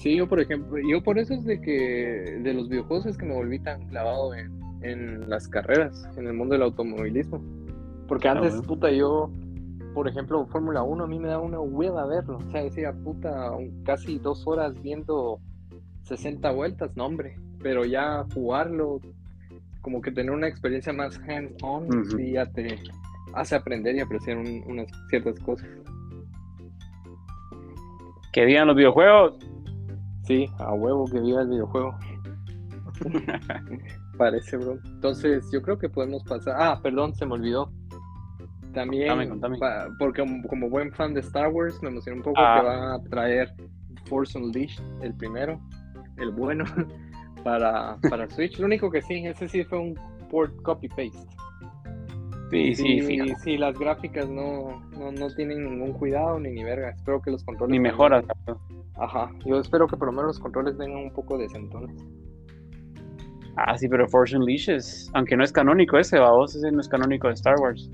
Sí, yo por ejemplo, yo por eso es de que de los videojuegos es que me volví tan clavado en, en las carreras, en el mundo del automovilismo. Porque Ah, antes, puta, yo, por ejemplo, Fórmula 1 a mí me da una hueva verlo. O sea, decía, puta, un- casi dos horas viendo 60 vueltas, no hombre. Pero ya jugarlo, como que tener una experiencia más hands-on, Ujú. sí ya te hace aprender y apreciar un- unas ciertas cosas. Que digan los videojuegos. Sí, a huevo que viva el videojuego. Parece, bro. Entonces, yo creo que podemos pasar. Ah, perdón, se me olvidó. También, Contame, contame. pa- porque como, buen fan de Star Wars, me emocionó un poco Ah. que va a traer Force Unleashed, el primero, el bueno, para, para Switch. Lo único que sí, ese sí fue un port copy-paste. Sí, sí, fijo. sí, las gráficas no, no, no tienen ningún cuidado ni ni verga. Espero que los controles. Ni también- mejoras. Ajá, yo espero que por lo menos los controles vengan un poco decentones. Ah, sí, pero Force Unleashed es, aunque no es canónico ese, vos, ese no es canónico de Star Wars.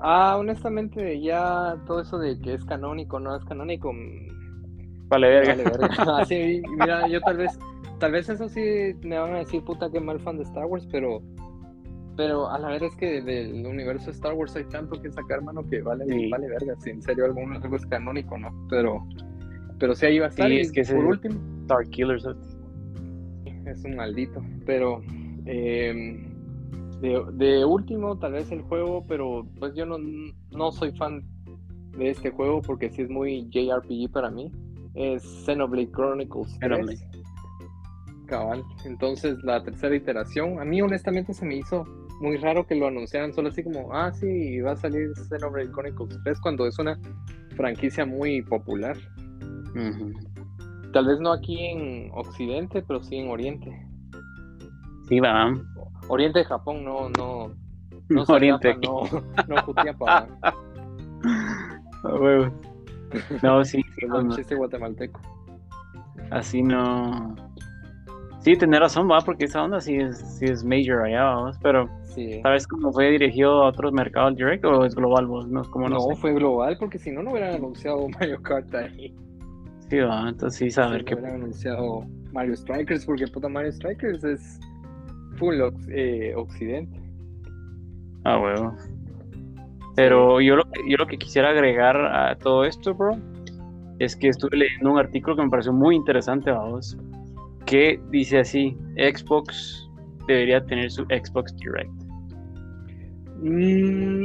Ah, honestamente, ya todo eso de que es canónico, no es canónico, mm, Vale, verga. vale verga. Ah, sí, mira, yo tal vez, tal vez eso sí me van a decir, puta, que mal fan de Star Wars, pero, pero a la verdad es que del universo de Star Wars hay tanto que sacar, mano, que vale, Sí. vale verga, si en serio algo, algo es canónico, ¿no? Pero, pero sí ahí va a estar. Sí, y es que por último, Star Killers. es un maldito, pero eh, de, de último tal vez el juego, pero pues yo no, no soy fan de este juego porque sí es muy JRPG para mí. Es Xenoblade Chronicles 3. Xenoblade. Cabal. Entonces la tercera iteración, a mí honestamente se me hizo muy raro que lo anunciaran solo así como, ah sí, va a salir Xenoblade Chronicles 3 cuando es una franquicia muy popular. Tal vez no aquí en Occidente, pero sí en Oriente. Sí, va. Oriente de Japón, no, no, No, no Oriente. Zacapa, no, no Jutiapa. No, sí, sí, perdón, no, chiste guatemalteco. así no. Sí, tener razón, va, porque esa onda sí es, sí es major allá, vamos, pero Sí. ¿sabes cómo fue dirigido a otros mercados direct o es global, vos? No, como no, No, sé. fue global porque si no, no hubieran anunciado Mario Kart ahí. Sí, va, entonces sí, saber no hubieran anunciado Mario Strikers porque puta Mario Strikers es full ox- eh, occidente. Ah, huevo. Pero yo lo, que- yo lo que quisiera agregar a todo esto, bro, es que estuve leyendo un artículo que me pareció muy interesante, vamos, que dice así, Xbox debería tener su Xbox Direct. Mm,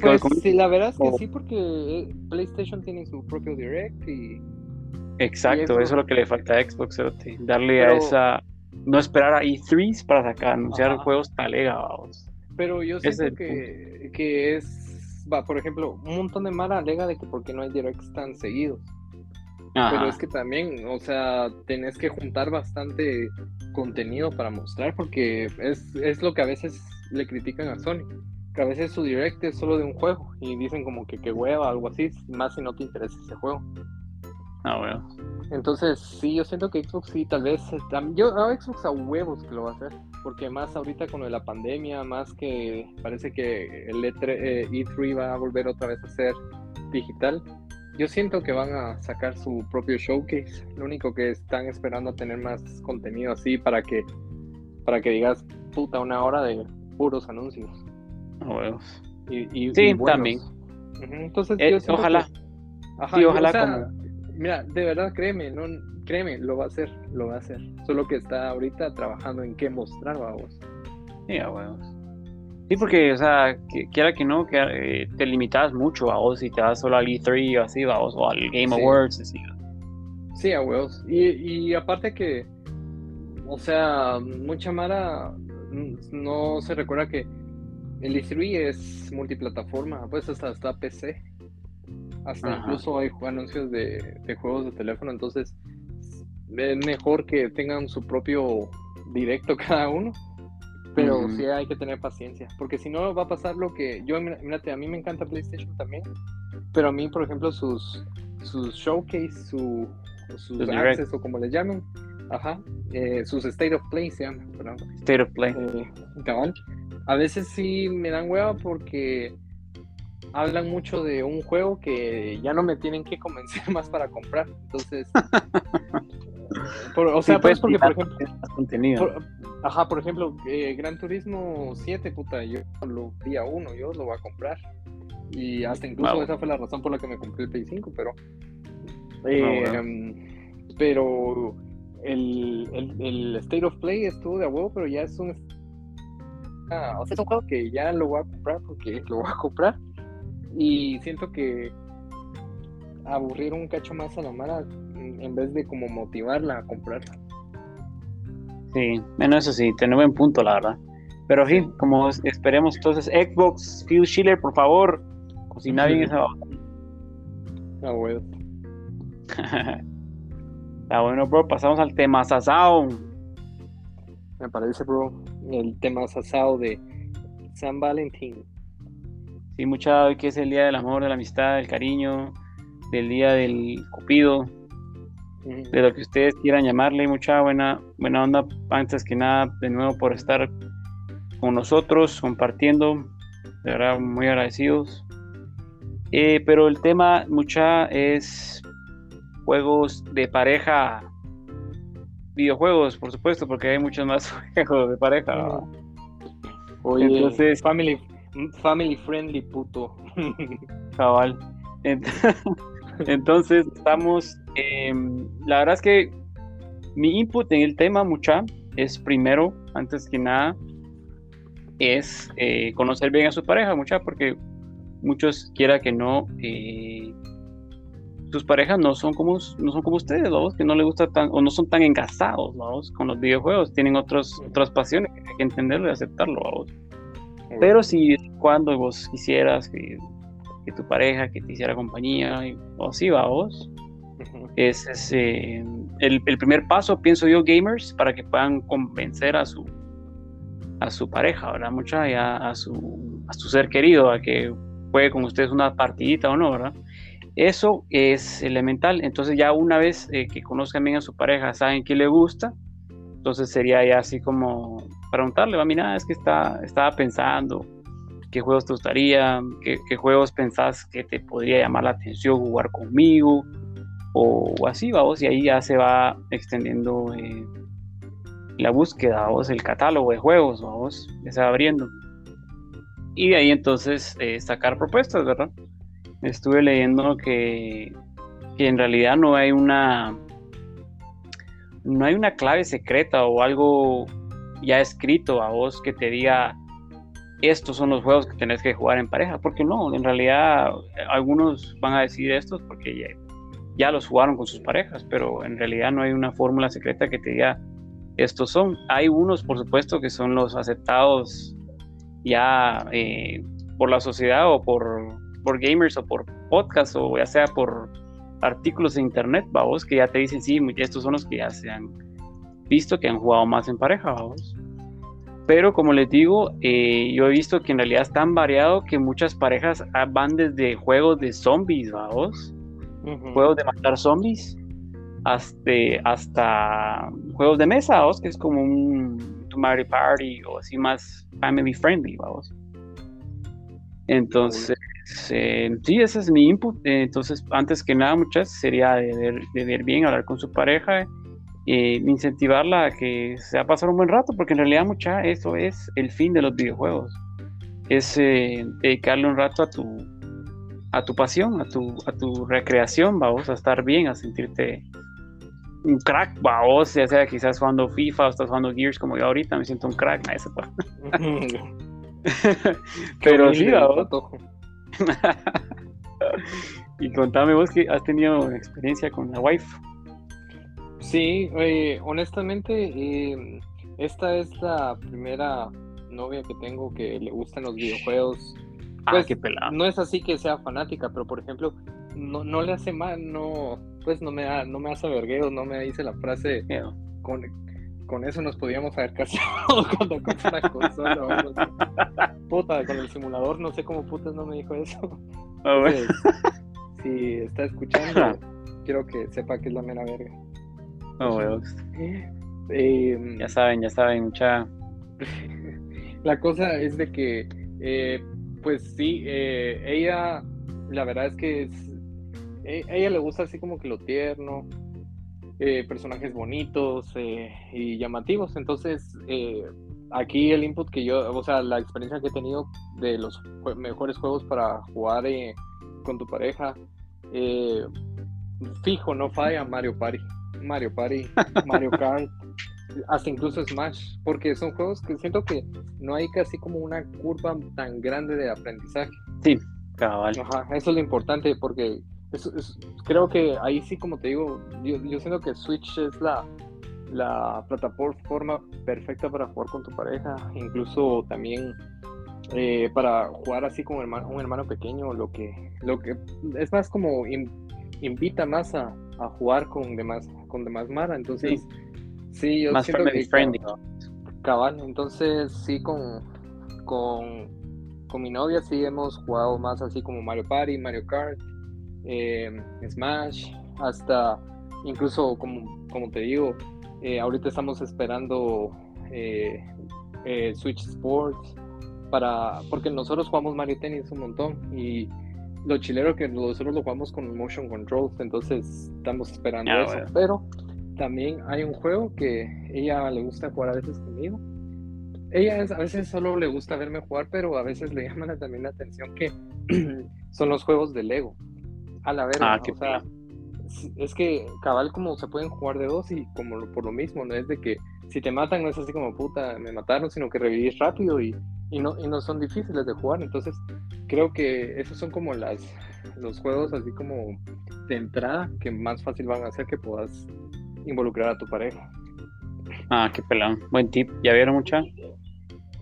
pues sí, la verdad es que sí, porque eh, PlayStation tiene su propio Direct y Exacto, eso... es lo que le falta a Xbox, darle a esa... No esperar a E3 para sacar, anunciar Ajá. juegos talega, vamos. Pero yo siento es que, que es, va, por ejemplo, un montón de Mara alega de que porque no hay directs tan seguidos. Ajá. Pero es que también, o sea, tenés que juntar bastante contenido para mostrar porque es, es lo que a veces le critican a Sony. Que a veces su direct es solo de un juego y dicen como que qué hueva, algo así, más si no te interesa ese juego. Ah, bueno. Entonces, sí, yo siento que Xbox sí, tal vez. Yo a Xbox a huevos que lo va a hacer. Porque más ahorita con lo de la pandemia, más que parece que el E3, eh, E3 va a volver otra vez a ser digital. Yo siento que van a sacar su propio showcase. Lo único que están esperando a tener más contenido así para que para que digas puta una hora de puros anuncios. Ah, huevos. Y, y- Sí, y también. Entonces, Eh, yo ojalá. que- Ajá, Sí, yo, ojalá o sea, Mira, de verdad, créeme, no, créeme, lo va a hacer, lo va a hacer. Solo que está ahorita trabajando en qué mostrar, vamos. Sí, a huevos. Sí, porque, o sea, que, quiera que no, que eh, te limitas mucho a vos si te vas solo al E3 o así, vamos, o al Game Awards, así. Sí, a huevos. Y, y aparte que, o sea, mucha Mara no se recuerda que el E3 es multiplataforma, pues hasta está PC. Hasta incluso hay anuncios de, de, juegos de teléfono, entonces es mejor que tengan su propio directo cada uno. Pero sí hay que tener paciencia, porque si no va a pasar lo que yo, mírate, a mí me encanta PlayStation también, pero a mí, por ejemplo, sus, sus showcase, su, sus access o como les llamen, ajá, eh, sus State of Play se llama, State of Play. Eh, a veces sí me dan hueva porque hablan mucho de un juego que ya no me tienen que convencer más para comprar. Entonces, o sea, pues porque, por ejemplo, contenido. ajá, por ejemplo, eh, Gran Turismo 7, puta, yo lo día uno, yo lo voy a comprar. Y hasta incluso esa fue la razón por la que me compré el Play 5, pero. Eh, pero el, el, el, State of Play estuvo de a huevo, pero ya es un. Ah, o sea, es un juego que ya lo voy a comprar porque lo voy a comprar. Y siento que aburrir un cacho más a la mala en vez de como motivarla a comprarla. Sí, bueno, eso sí, tiene buen punto, la verdad. Pero sí, como esperemos, entonces, Xbox, Phil Schiller, por favor, cocina bien esa Ah, bueno. Está bueno, bro. Pasamos al tema Sasao. Me parece, bro, el tema Sasao de San Valentín. Sí, mucha hoy que es el día del amor, de la amistad, del cariño, del día del cupido, de lo que ustedes quieran llamarle. Mucha buena, buena onda, antes que nada, de nuevo por estar con nosotros, compartiendo. De verdad, muy agradecidos. Eh, pero el tema, mucha, es juegos de pareja. Videojuegos, por supuesto, porque hay muchos más juegos de pareja. Oye, Entonces, family, family friendly, puto. Cabal. Entonces, estamos Em, la verdad es que mi input en el tema, mucha, es primero, antes que nada, es eh, conocer bien a su pareja, mucha, porque muchos quiera que no, eh, sus parejas no son como no son como ustedes, que no les gusta tan o no son tan engasados, vamos, con los videojuegos, tienen otros otras pasiones hay que entenderlo y aceptarlo, Pero si cuando vos quisieras que, que, tu pareja que te hiciera compañía o así, vamos, es, el, primer paso, pienso yo, gamers, para que puedan convencer a su, a su pareja, ¿verdad? Mucha, ya a su, a su ser querido, a que juegue con ustedes una partidita o no, ¿verdad? Eso es elemental. Entonces ya una vez eh, que conozcan bien a su pareja, saben qué le gusta, entonces sería ya así como preguntarle, va, mira, es que está, estaba pensando qué juegos te gustaría, qué, juegos pensás que te podría llamar la atención jugar conmigo, o, así, vamos, y ahí ya se va extendiendo eh, la búsqueda, vamos, el catálogo de juegos, vamos, ya se va abriendo. Y de ahí entonces eh, sacar propuestas, ¿verdad? Estuve leyendo que, que en realidad no hay una no hay una clave secreta o algo ya escrito a vos que te diga estos son los juegos que tenés que jugar en pareja, porque no, en realidad algunos van a decir estos porque ya, ya los jugaron con sus parejas, pero en realidad no hay una fórmula secreta que te diga estos son. Hay unos, por supuesto, que son los aceptados ya eh, por la sociedad o por, por gamers o por podcast o ya sea por artículos en internet, vamos, que ya te dicen, sí, estos son los que ya se han visto que han jugado más en pareja, vamos. Pero como les digo, eh, yo he visto que en realidad es tan variado que muchas parejas ah, van desde juegos de zombies, vamos, juegos de matar zombies, hasta, hasta juegos de mesa, ¿vos? que es como un Mario Party o así más family friendly, vamos. Entonces, eh, sí, ese es mi input. entonces, antes que nada, muchas sería de ver, bien, hablar con su pareja, eh, incentivarla a que se va a pasar un buen rato, porque en realidad, mucha, eso es el fin de los videojuegos. Es eh, dedicarle un rato a tu, a tu pasión, a tu, a tu recreación, vamos a estar bien, a sentirte un crack, vos, ya sea quizás jugando FIFA o estás jugando Gears como yo ahorita, me siento un crack, eso Pero sí, y contame vos que has tenido experiencia con la wife. Sí, eh, honestamente, em, esta es la primera novia que tengo que le gustan los videojuegos. Ah, pues, qué pelado. No es así que sea fanática, pero por ejemplo, no, no le hace mal, no, pues no me, da, no me hace vergueo, no me dice la frase con, con eso nos podíamos haber casado cuando compré una consola. Puta, con el simulador, no sé cómo putas no me dijo eso. Ah, si está escuchando, quiero que sepa que es la mera verga. Oh, ya saben, ya saben, mucha. la cosa es de que, eh, pues sí, eh, ella, la verdad es que es, e, ella le gusta así como que lo tierno, eh, personajes bonitos y llamativos. Entonces, aquí el input que yo, o sea, la experiencia que he tenido de los mejores juegos para jugar con tu pareja, fijo, no falla Mario Party. Mario Party, Mario Kart, hasta incluso Smash, porque son juegos que siento que no hay casi como una curva tan grande de aprendizaje. Sí, cabal. Ajá, eso es lo importante, porque creo que ahí sí, como te digo, yo, siento que Switch es la, la plataforma perfecta para jugar con tu pareja, incluso también eh, para jugar así con un hermano, pequeño, lo que, lo que es más como invita más a, a jugar con demás, con demás Mara. Entonces, sí, yo más siento que friendly. cabal. Entonces, sí, con, con, con, mi novia sí hemos jugado más así como Mario Party, Mario Kart, eh, Smash, hasta incluso como, como te digo, eh, ahorita estamos esperando eh, Switch Sports para porque nosotros jugamos Mario Tennis un montón y lo chilero que nosotros lo jugamos con motion controls, entonces estamos esperando ah, eso. Pero también hay un juego que ella le gusta jugar a veces conmigo. Ella a veces solo le gusta verme jugar, pero a veces le llaman también la atención que son los juegos de Lego. A la verga, ah, o sea, es que cabal como se pueden jugar de dos y como por lo mismo, no es de que si te matan no es así como puta, me mataron, sino que revivís rápido y y no, y no son difíciles de jugar. Entonces, creo que esos son como las los juegos así como de entrada que más fácil van a hacer que puedas involucrar a tu pareja. Ah, qué pelón. Buen tip. ¿Ya vieron mucha?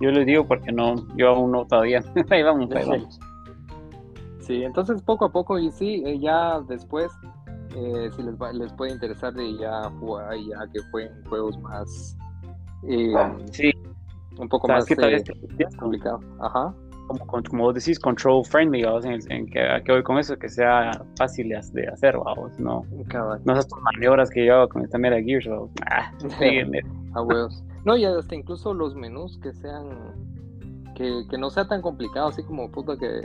Yo les digo porque no, yo aún no todavía. ahí vamos, ahí vamos. Sí, entonces poco a poco y sí, eh, ya después, eh, si les, les puede interesar de ya jugar, ya que jueguen juegos más... Eh, sí, un poco más que eh, complicado. Ajá. Como, como vos decís, control friendly, En, que, a qué voy con eso, que sea fácil de, hacer, vamos, no, no esas maniobras que yo hago con esta mera Gears, ah, a huevos. No, y hasta incluso los menús que sean, que, que no sea tan complicado, así como puta que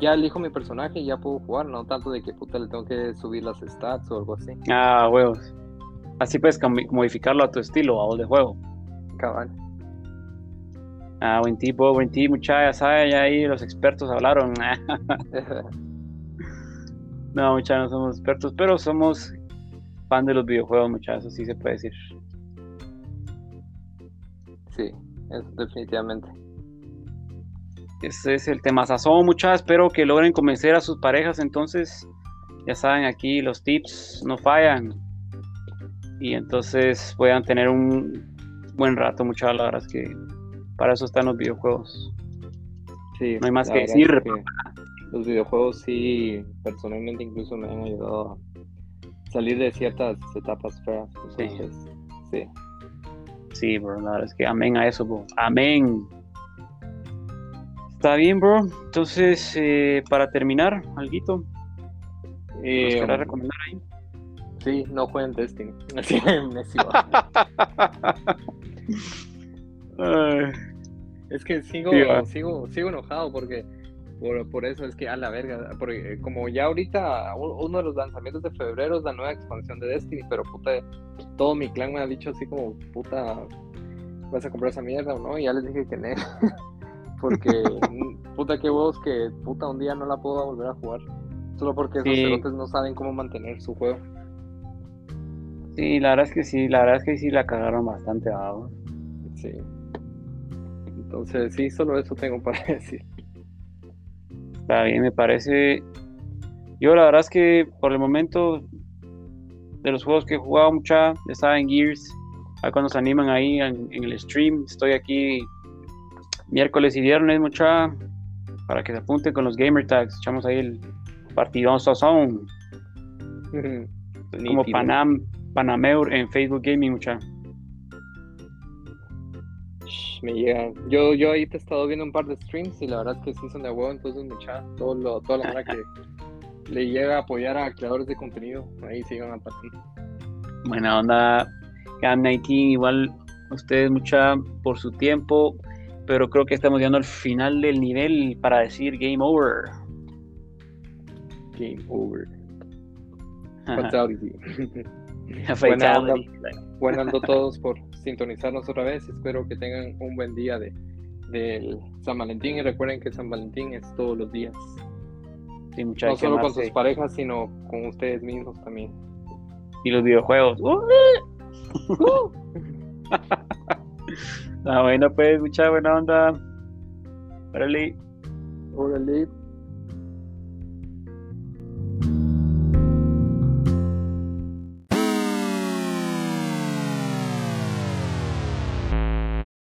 ya elijo mi personaje y ya puedo jugar, no tanto de que puta le tengo que subir las stats o algo así. Ah, huevos. Así puedes modificarlo a tu estilo, a de juego. Cabal. Ah, buen tipo, buen tipo, muchachos, ya ya ahí los expertos hablaron. no, muchachos, no somos expertos, pero somos fan de los videojuegos, muchachos, así se puede decir. Sí, definitivamente. Ese es el tema sazón, muchachos. Espero que logren convencer a sus parejas. Entonces, ya saben, aquí los tips no fallan. Y entonces puedan tener un buen rato, muchachos. La verdad es que para eso están los videojuegos. Sí, no hay más que decir. los videojuegos sí, personalmente incluso me han ayudado a salir de ciertas etapas feas. sí. sí. Sí, bro, la verdad es que amén a eso, bro. Amén. Está bien, bro. Entonces, eh, para terminar, alguito. Eh, ¿Nos recomendar ahí? Sí, no jueguen Destiny. Es que sigo, sigo, sigo enojado porque por, eso es que a la verga, porque como ya ahorita uno de los lanzamientos de febrero es la nueva expansión de Destiny, pero puta, todo mi clan me ha dicho así como, puta, vas a comprar esa mierda o no, y ya les dije que no, porque puta que huevos que puta un día no la puedo volver a jugar, solo porque esos cerotes no saben cómo mantener su juego. Sí, la verdad es que sí, la verdad es que sí la cagaron bastante abajo. Sí. Entonces, sí, solo eso tengo para decir. Está bien, me parece. Yo la verdad es que por el momento de los juegos que he jugado mucha, estaba en Gears. A cuando se animan ahí en, el stream, estoy aquí miércoles y viernes mucha para que se apunten con los gamer tags. Echamos ahí el partidón Sazón. como Panam, Panameur en Facebook Gaming, mucha. Me llegan. Yo, yo ahí te he estado viendo un par de streams y la verdad es que sí son de huevo, entonces mucha, todo lo, toda la verdad que le llega a apoyar a creadores de contenido, ahí sigan a partir. Buena onda, Cam19, igual ustedes mucha por su tiempo, pero creo que estamos llegando al final del nivel para decir game over. Game over. Buena onda, buena todos por sintonizarnos otra vez. Espero que tengan un buen día de, del San Valentín y recuerden que San Valentín es todos los días. no solo con sus parejas, sino con ustedes mismos también. Y los videojuegos. Ah, bueno, pues, mucha buena onda. Órale. Órale.